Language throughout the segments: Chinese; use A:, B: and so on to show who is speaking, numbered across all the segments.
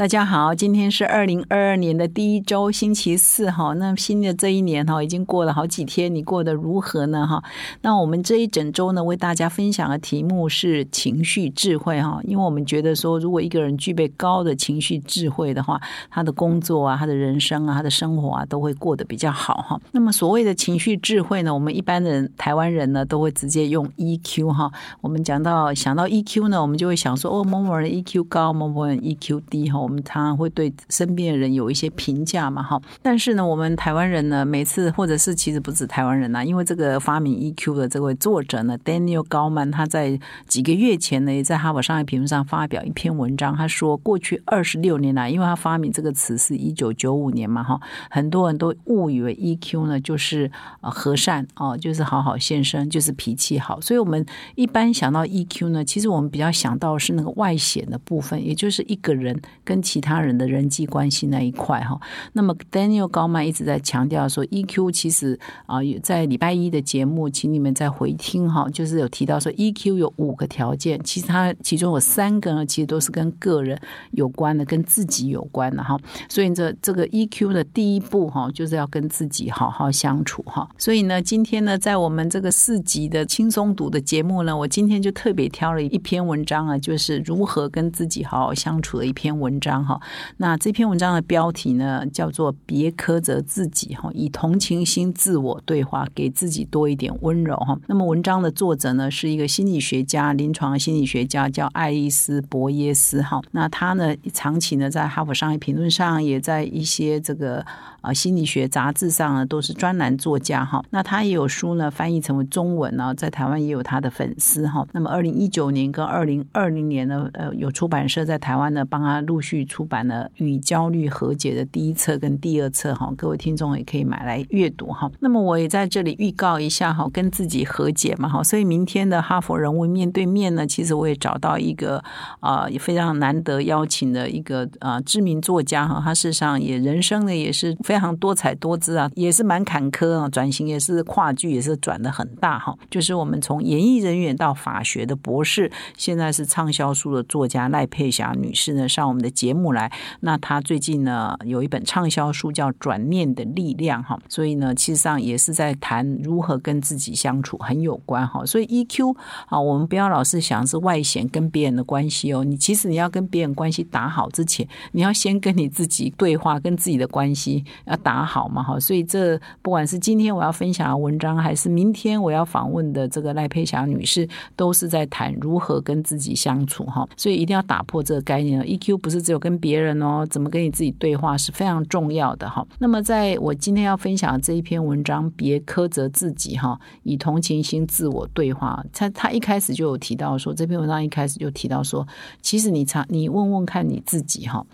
A: 大家好，今天是二零二二年的第一周，星期四哈。那新的这一年哈，已经过了好几天，你过得如何呢哈？那我们这一整周呢，为大家分享的题目是情绪智慧哈。因为我们觉得说，如果一个人具备高的情绪智慧的话，他的工作啊，他的人生啊，他的生活啊，都会过得比较好哈。那么所谓的情绪智慧呢，我们一般人台湾人呢，都会直接用 EQ 哈。我们讲到想到 EQ 呢，我们就会想说，哦，某某人 EQ 高，某某人 EQ 低哈。我们常常会对身边的人有一些评价嘛，哈。但是呢，我们台湾人呢，每次或者是其实不止台湾人呐，因为这个发明 EQ 的这位作者呢，Daniel 高曼，他在几个月前呢，也在哈佛商业评论上发表一篇文章，他说，过去二十六年来，因为他发明这个词是一九九五年嘛，哈，很多人都误以为 EQ 呢就是呃和善哦，就是好好先生，就是脾气好，所以我们一般想到 EQ 呢，其实我们比较想到是那个外显的部分，也就是一个人跟其他。人的人际关系那一块哈，那么 Daniel 高曼一直在强调说，EQ 其实啊，在礼拜一的节目，请你们再回听哈，就是有提到说，EQ 有五个条件，其实它其中有三个呢，其实都是跟个人有关的，跟自己有关的哈。所以这这个 EQ 的第一步哈，就是要跟自己好好相处哈。所以呢，今天呢，在我们这个四集的轻松读的节目呢，我今天就特别挑了一篇文章啊，就是如何跟自己好好相处的一篇文章哈。那这篇文章的标题呢，叫做“别苛责自己”哈，以同情心自我对话，给自己多一点温柔哈。那么文章的作者呢，是一个心理学家，临床心理学家，叫爱丽丝·博耶斯哈。那他呢，长期呢在哈佛商业评论上，也在一些这个啊心理学杂志上呢，都是专栏作家哈。那他也有书呢翻译成为中文呢，在台湾也有他的粉丝哈。那么二零一九年跟二零二零年呢，呃，有出版社在台湾呢帮他陆续去出版。了，与焦虑和解的第一册跟第二册哈，各位听众也可以买来阅读哈。那么我也在这里预告一下哈，跟自己和解嘛哈。所以明天的哈佛人物面对面呢，其实我也找到一个啊，也非常难得邀请的一个啊知名作家哈。他事实上也人生呢也是非常多彩多姿啊，也是蛮坎坷啊，转型也是跨剧也是转的很大哈。就是我们从演艺人员到法学的博士，现在是畅销书的作家赖佩霞女士呢，上我们的节目来。那他最近呢有一本畅销书叫《转念的力量》哈，所以呢，其实上也是在谈如何跟自己相处很有关哈。所以 EQ 啊，我们不要老是想是外显跟别人的关系哦，你其实你要跟别人关系打好之前，你要先跟你自己对话，跟自己的关系要打好嘛哈。所以这不管是今天我要分享的文章，还是明天我要访问的这个赖佩霞女士，都是在谈如何跟自己相处哈。所以一定要打破这个概念，EQ 不是有跟别人。哦，怎么跟你自己对话是非常重要的哈。那么，在我今天要分享的这一篇文章，别苛责自己哈，以同情心自我对话。他他一开始就有提到说，这篇文章一开始就提到说，其实你常你问问看你自己哈，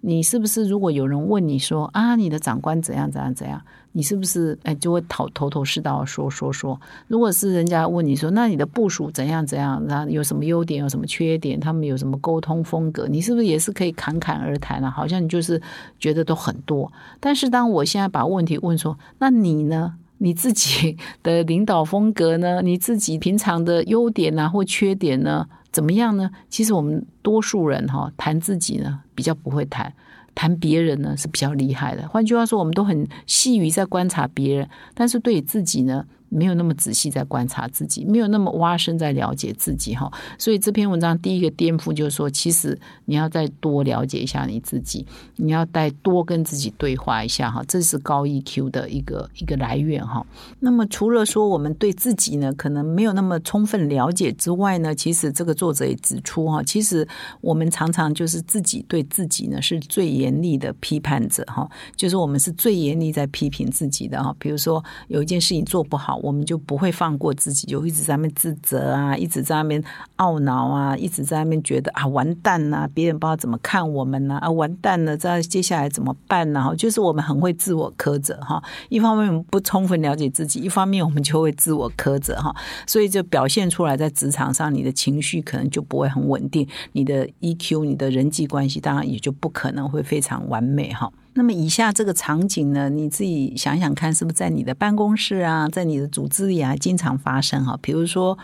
A: 你是不是如果有人问你说啊，你的长官怎样怎样怎样？你是不是哎就会头头头是道说说说？如果是人家问你说，那你的部署怎样怎样？然后有什么优点，有什么缺点？他们有什么沟通风格？你是不是也是可以侃侃而谈啊？好像你就是觉得都很多。但是当我现在把问题问说，那你呢？你自己 的领导风格呢？你自己平常的优点啊或缺点呢？怎么样呢？其实我们多数人哈谈自己呢比较不会谈。谈别人呢是比较厉害的，换句话说，我们都很细于在观察别人，但是对自己呢？没有那么仔细在观察自己，没有那么挖深在了解自己哈，所以这篇文章第一个颠覆就是说，其实你要再多了解一下你自己，你要再多跟自己对话一下哈，这是高 EQ 的一个一个来源哈。那么除了说我们对自己呢可能没有那么充分了解之外呢，其实这个作者也指出哈，其实我们常常就是自己对自己呢是最严厉的批判者哈，就是我们是最严厉在批评自己的哈。比如说有一件事情做不好。我们就不会放过自己，就一直在那边自责啊，一直在那边懊恼啊，一直在那边觉得啊完蛋呐，别人不知道怎么看我们呐啊完蛋了，这接下来怎么办呢？哈，就是我们很会自我苛责哈。一方面我们不充分了解自己，一方面我们就会自我苛责哈，所以就表现出来在职场上，你的情绪可能就不会很稳定，你的 EQ、你的人际关系当然也就不可能会非常完美哈。那么以下这个场景呢，你自己想想看，是不是在你的办公室啊，在你的组织里啊，经常发生哈？比如说。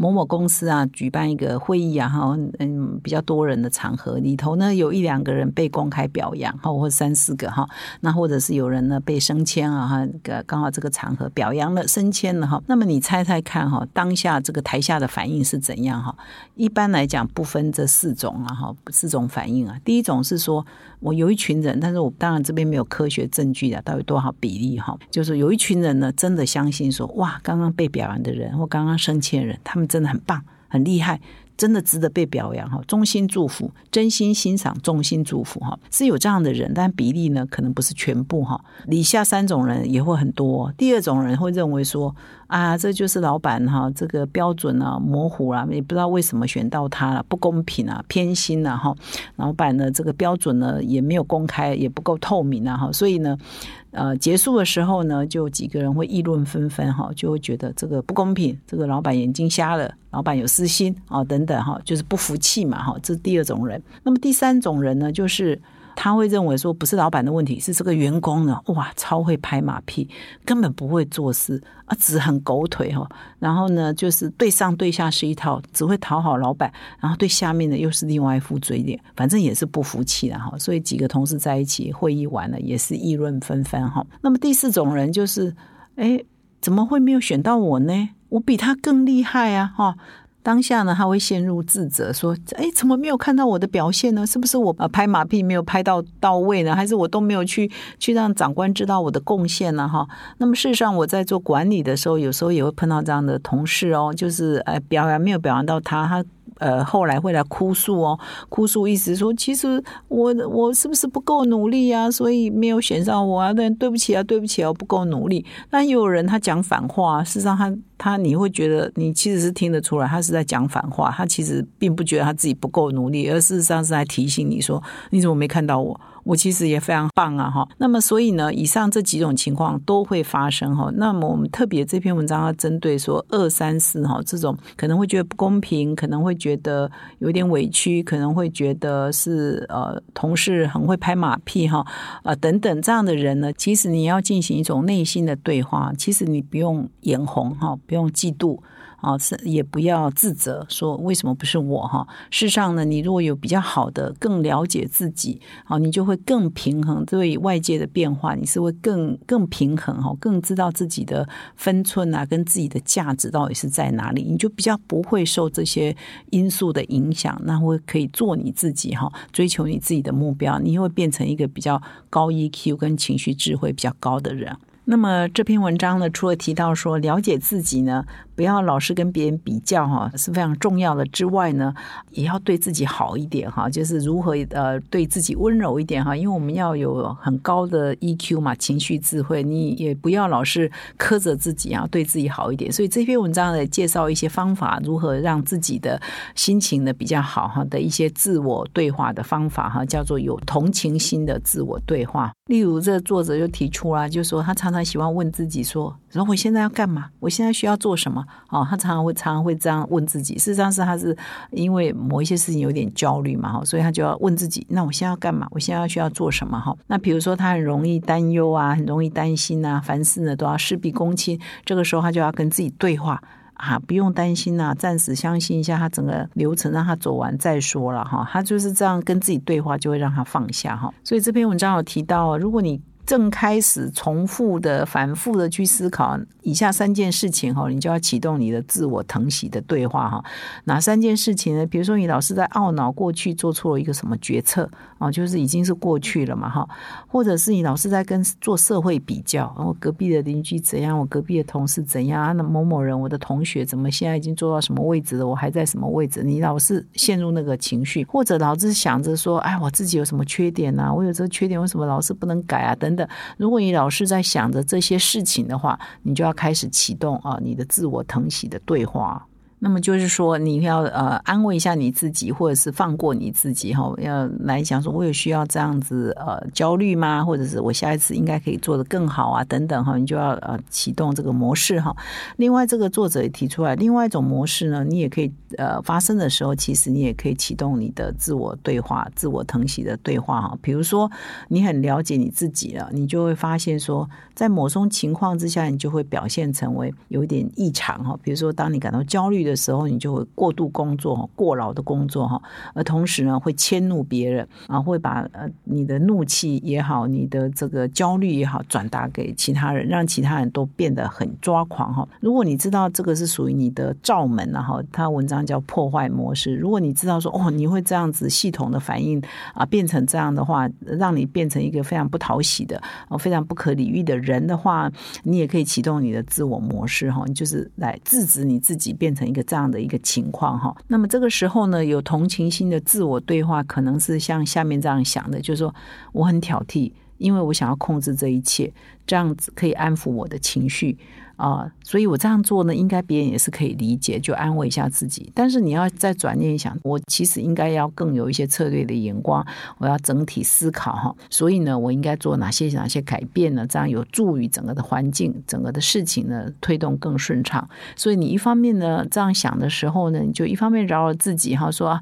A: 某某公司啊，举办一个会议啊，哈，嗯，比较多人的场合里头呢，有一两个人被公开表扬，哈，或三四个哈，那或者是有人呢被升迁啊，哈，刚好这个场合表扬了、升迁了哈，那么你猜猜看哈，当下这个台下的反应是怎样哈？一般来讲，不分这四种啊，哈，四种反应啊。第一种是说我有一群人，但是我当然这边没有科学证据的，到底多少比例哈？就是有一群人呢，真的相信说，哇，刚刚被表扬的人或刚刚升迁人，他们。真的很棒，很厉害，真的值得被表扬哈！衷心祝福，真心欣赏，衷心祝福哈！是有这样的人，但比例呢，可能不是全部哈。以下三种人也会很多。第二种人会认为说啊，这就是老板哈，这个标准啊模糊了，也不知道为什么选到他了，不公平啊，偏心啊哈。老板呢，这个标准呢也没有公开，也不够透明啊哈，所以呢。呃，结束的时候呢，就几个人会议论纷纷哈，就会觉得这个不公平，这个老板眼睛瞎了，老板有私心啊，等等哈，就是不服气嘛哈，这是第二种人。那么第三种人呢，就是。他会认为说不是老板的问题，是这个员工呢，哇，超会拍马屁，根本不会做事啊，只很狗腿哈。然后呢，就是对上对下是一套，只会讨好老板，然后对下面的又是另外一副嘴脸，反正也是不服气的哈。所以几个同事在一起会议完了，也是议论纷纷哈。那么第四种人就是，哎，怎么会没有选到我呢？我比他更厉害啊哈。当下呢，他会陷入自责，说：“哎，怎么没有看到我的表现呢？是不是我拍马屁没有拍到到位呢？还是我都没有去去让长官知道我的贡献呢？哈，那么事实上我在做管理的时候，有时候也会碰到这样的同事哦，就是呃表扬没有表扬到他，他。”呃，后来会来哭诉哦，哭诉意思说，其实我我是不是不够努力啊？所以没有选上我啊？但对不起啊，对不起啊，不够努力。那又有人他讲反话，事实上他他你会觉得你其实是听得出来，他是在讲反话，他其实并不觉得他自己不够努力，而事实上是在提醒你说，你怎么没看到我？我其实也非常棒啊，哈。那么，所以呢，以上这几种情况都会发生哈。那么，我们特别这篇文章要针对说二三四哈这种可能会觉得不公平，可能会觉得有点委屈，可能会觉得是呃同事很会拍马屁哈啊等等这样的人呢，其实你要进行一种内心的对话，其实你不用眼红哈，不用嫉妒。啊，是也不要自责，说为什么不是我哈？事实上呢，你如果有比较好的、更了解自己，好，你就会更平衡对外界的变化，你是会更更平衡哈，更知道自己的分寸啊，跟自己的价值到底是在哪里，你就比较不会受这些因素的影响，那会可以做你自己哈，追求你自己的目标，你会变成一个比较高 EQ 跟情绪智慧比较高的人。那么这篇文章呢，除了提到说了解自己呢。不要老是跟别人比较哈，是非常重要的。之外呢，也要对自己好一点哈，就是如何呃对自己温柔一点哈。因为我们要有很高的 EQ 嘛，情绪智慧，你也不要老是苛责自己啊，对自己好一点。所以这篇文章呢，介绍一些方法，如何让自己的心情呢比较好哈的一些自我对话的方法哈，叫做有同情心的自我对话。例如，这作者就提出了，就说他常常喜欢问自己说。然后我现在要干嘛？我现在需要做什么？哦，他常常会常常会这样问自己。事实上是他是因为某一些事情有点焦虑嘛，哈，所以他就要问自己：那我现在要干嘛？我现在要需要做什么？哈，那比如说他很容易担忧啊，很容易担心啊，凡事呢都要事必躬亲。这个时候他就要跟自己对话啊，不用担心呐，暂时相信一下他整个流程，让他走完再说了哈。他就是这样跟自己对话，就会让他放下哈。所以这篇文章有提到，如果你正开始重复的、反复的去思考以下三件事情哈，你就要启动你的自我疼惜的对话哈。哪三件事情呢？比如说你老是在懊恼过去做错了一个什么决策啊，就是已经是过去了嘛哈。或者是你老是在跟做社会比较，我隔壁的邻居怎样，我隔壁的同事怎样，那某某人我的同学怎么现在已经做到什么位置了，我还在什么位置？你老是陷入那个情绪，或者老是想着说，哎，我自己有什么缺点呢？我有这个缺点，为什么老是不能改啊？等。如果你老是在想着这些事情的话，你就要开始启动啊你的自我疼惜的对话。那么就是说，你要呃安慰一下你自己，或者是放过你自己哈，要来讲说，我有需要这样子呃焦虑吗？或者是我下一次应该可以做得更好啊等等哈，你就要呃启动这个模式哈。另外，这个作者也提出来，另外一种模式呢，你也可以呃发生的时候，其实你也可以启动你的自我对话、自我疼惜的对话哈。比如说，你很了解你自己了，你就会发现说，在某种情况之下，你就会表现成为有点异常哈。比如说，当你感到焦虑。的时候，你就会过度工作、过劳的工作哈，而同时呢，会迁怒别人啊，会把呃你的怒气也好，你的这个焦虑也好，转达给其他人，让其他人都变得很抓狂哈。如果你知道这个是属于你的罩门然后他文章叫破坏模式。如果你知道说哦，你会这样子系统的反应啊，变成这样的话，让你变成一个非常不讨喜的、非常不可理喻的人的话，你也可以启动你的自我模式哈，你就是来制止你自己变成一个。这样的一个情况哈，那么这个时候呢，有同情心的自我对话，可能是像下面这样想的，就是说我很挑剔，因为我想要控制这一切，这样子可以安抚我的情绪。啊，所以我这样做呢，应该别人也是可以理解，就安慰一下自己。但是你要再转念一想，我其实应该要更有一些策略的眼光，我要整体思考哈。所以呢，我应该做哪些哪些改变呢？这样有助于整个的环境、整个的事情呢推动更顺畅。所以你一方面呢这样想的时候呢，你就一方面饶了自己哈，说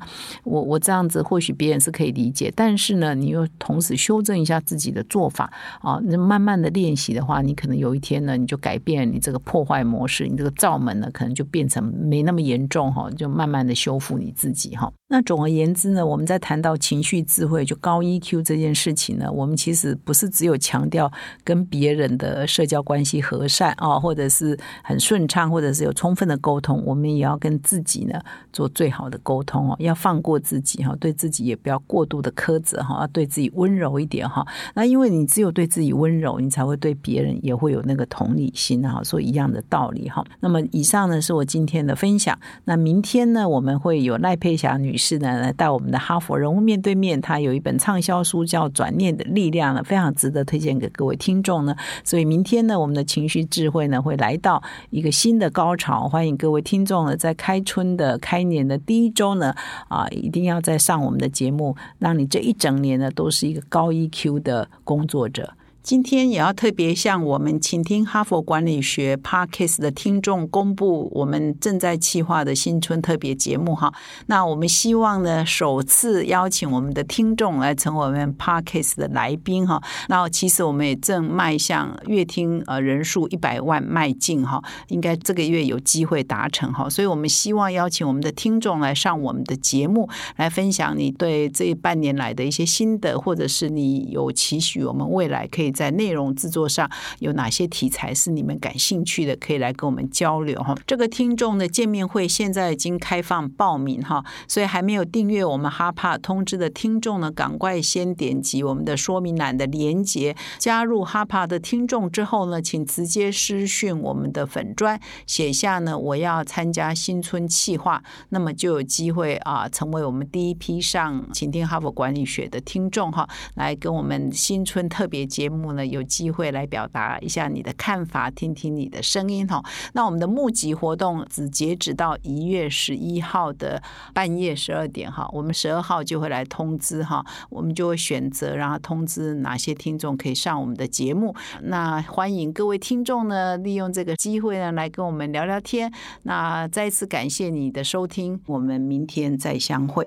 A: 我我这样子或许别人是可以理解，但是呢，你又同时修正一下自己的做法啊。那慢慢的练洗的话，你可能有一天呢，你就改变你。这个破坏模式，你这个罩门呢，可能就变成没那么严重哈，就慢慢的修复你自己哈。那总而言之呢，我们在谈到情绪智慧，就高 EQ 这件事情呢，我们其实不是只有强调跟别人的社交关系和善啊，或者是很顺畅，或者是有充分的沟通，我们也要跟自己呢做最好的沟通哦，要放过自己哈，对自己也不要过度的苛责哈，要对自己温柔一点哈。那因为你只有对自己温柔，你才会对别人也会有那个同理心哈，说一样的道理哈。那么以上呢是我今天的分享，那明天呢我们会有赖佩霞女。是呢，来带我们的哈佛人物面对面，他有一本畅销书叫《转念的力量》呢，非常值得推荐给各位听众呢。所以明天呢，我们的情绪智慧呢会来到一个新的高潮，欢迎各位听众呢在开春的开年的第一周呢啊，一定要再上我们的节目，让你这一整年呢都是一个高 EQ 的工作者。今天也要特别向我们倾听哈佛管理学 Parkes 的听众公布我们正在企划的新春特别节目哈。那我们希望呢，首次邀请我们的听众来成为我们 Parkes 的来宾哈。那其实我们也正迈向月听呃人数一百万迈进哈，应该这个月有机会达成哈。所以我们希望邀请我们的听众来上我们的节目，来分享你对这半年来的一些心得，或者是你有期许我们未来可以。在内容制作上有哪些题材是你们感兴趣的？可以来跟我们交流哈。这个听众的见面会现在已经开放报名哈，所以还没有订阅我们哈帕通知的听众呢，赶快先点击我们的说明栏的连接，加入哈帕的听众之后呢，请直接私讯我们的粉砖，写下呢我要参加新春企划，那么就有机会啊成为我们第一批上请听哈佛管理学的听众哈，来跟我们新春特别节目目。呢，有机会来表达一下你的看法，听听你的声音哈。那我们的募集活动只截止到一月十一号的半夜十二点哈，我们十二号就会来通知哈，我们就会选择然后通知哪些听众可以上我们的节目。那欢迎各位听众呢，利用这个机会呢来跟我们聊聊天。那再次感谢你的收听，我们明天再相会。